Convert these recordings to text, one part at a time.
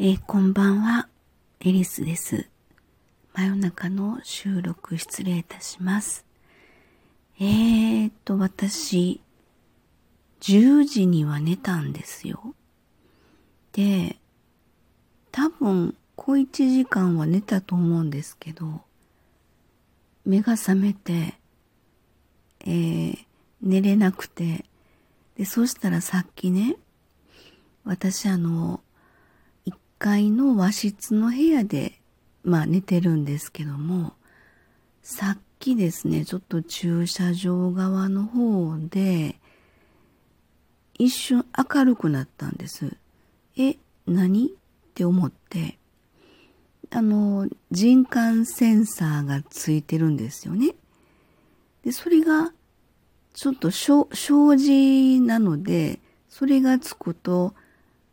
えー、こんばんは、エリスです。真夜中の収録失礼いたします。えーと、私、10時には寝たんですよ。で、多分、小1時間は寝たと思うんですけど、目が覚めて、えー、寝れなくて、で、そしたらさっきね、私あの、階の和室の部屋で、まあ寝てるんですけども、さっきですね、ちょっと駐車場側の方で、一瞬明るくなったんです。え、何？って思って、あの、人感センサーがついてるんですよね。で、それが、ちょっと障子なので、それがつくと、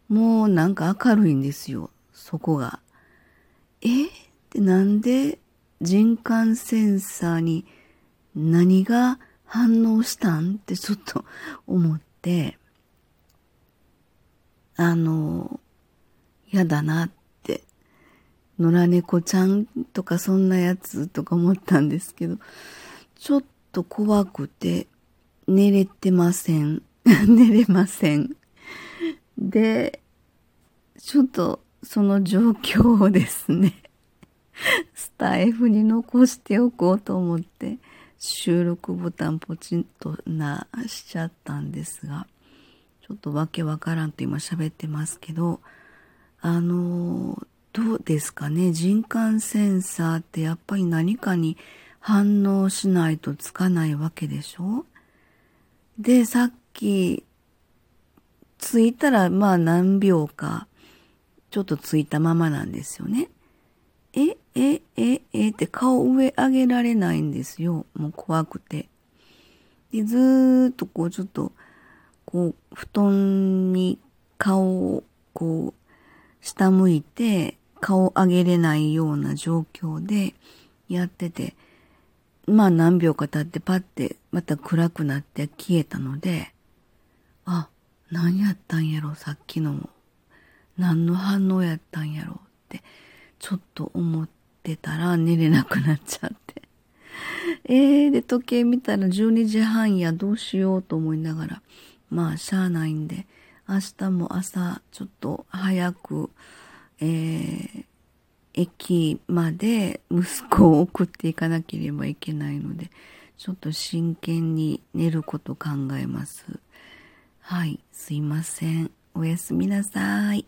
もうなんか明るいんですよ、そこが。え？ってなんで人感センサーに何が反応したん？ってちょっと思って、あの、嫌だなって、野良猫ちゃんとかそんなやつとか思ったんですけど、ちょっと怖くて。寝れてません。寝れません。で、ちょっとその状況をですね、スタイフに残しておこうと思って収録ボタンポチンとなしちゃったんですが、ちょっとわけわからんと今喋ってますけど、あの、どうですかね人感センサーってやっぱり何かに反応しないとつかないわけでしょ？で、さっきついたらまあ何秒かちょっとついたままなんですよね。え、え、え、えって顔上上げられないんですよ。もう怖くて。で、ずーっとこうちょっと、こう、布団に顔をこう、下向いて、顔上げれないような状況でやってて、まあ何秒か経ってパッてまた暗くなって消えたので、あ、何やったんやろ、さっきのも何の反応やったんやろってちょっと思ってたら寝れなくなっちゃって。えー、で時計見たら12時半やどうしようと思いながらまあしゃあないんで明日も朝ちょっと早く、えー、駅まで息子を送っていかなければいけないのでちょっと真剣に寝ること考えます。はい、すいません。おやすみなさい。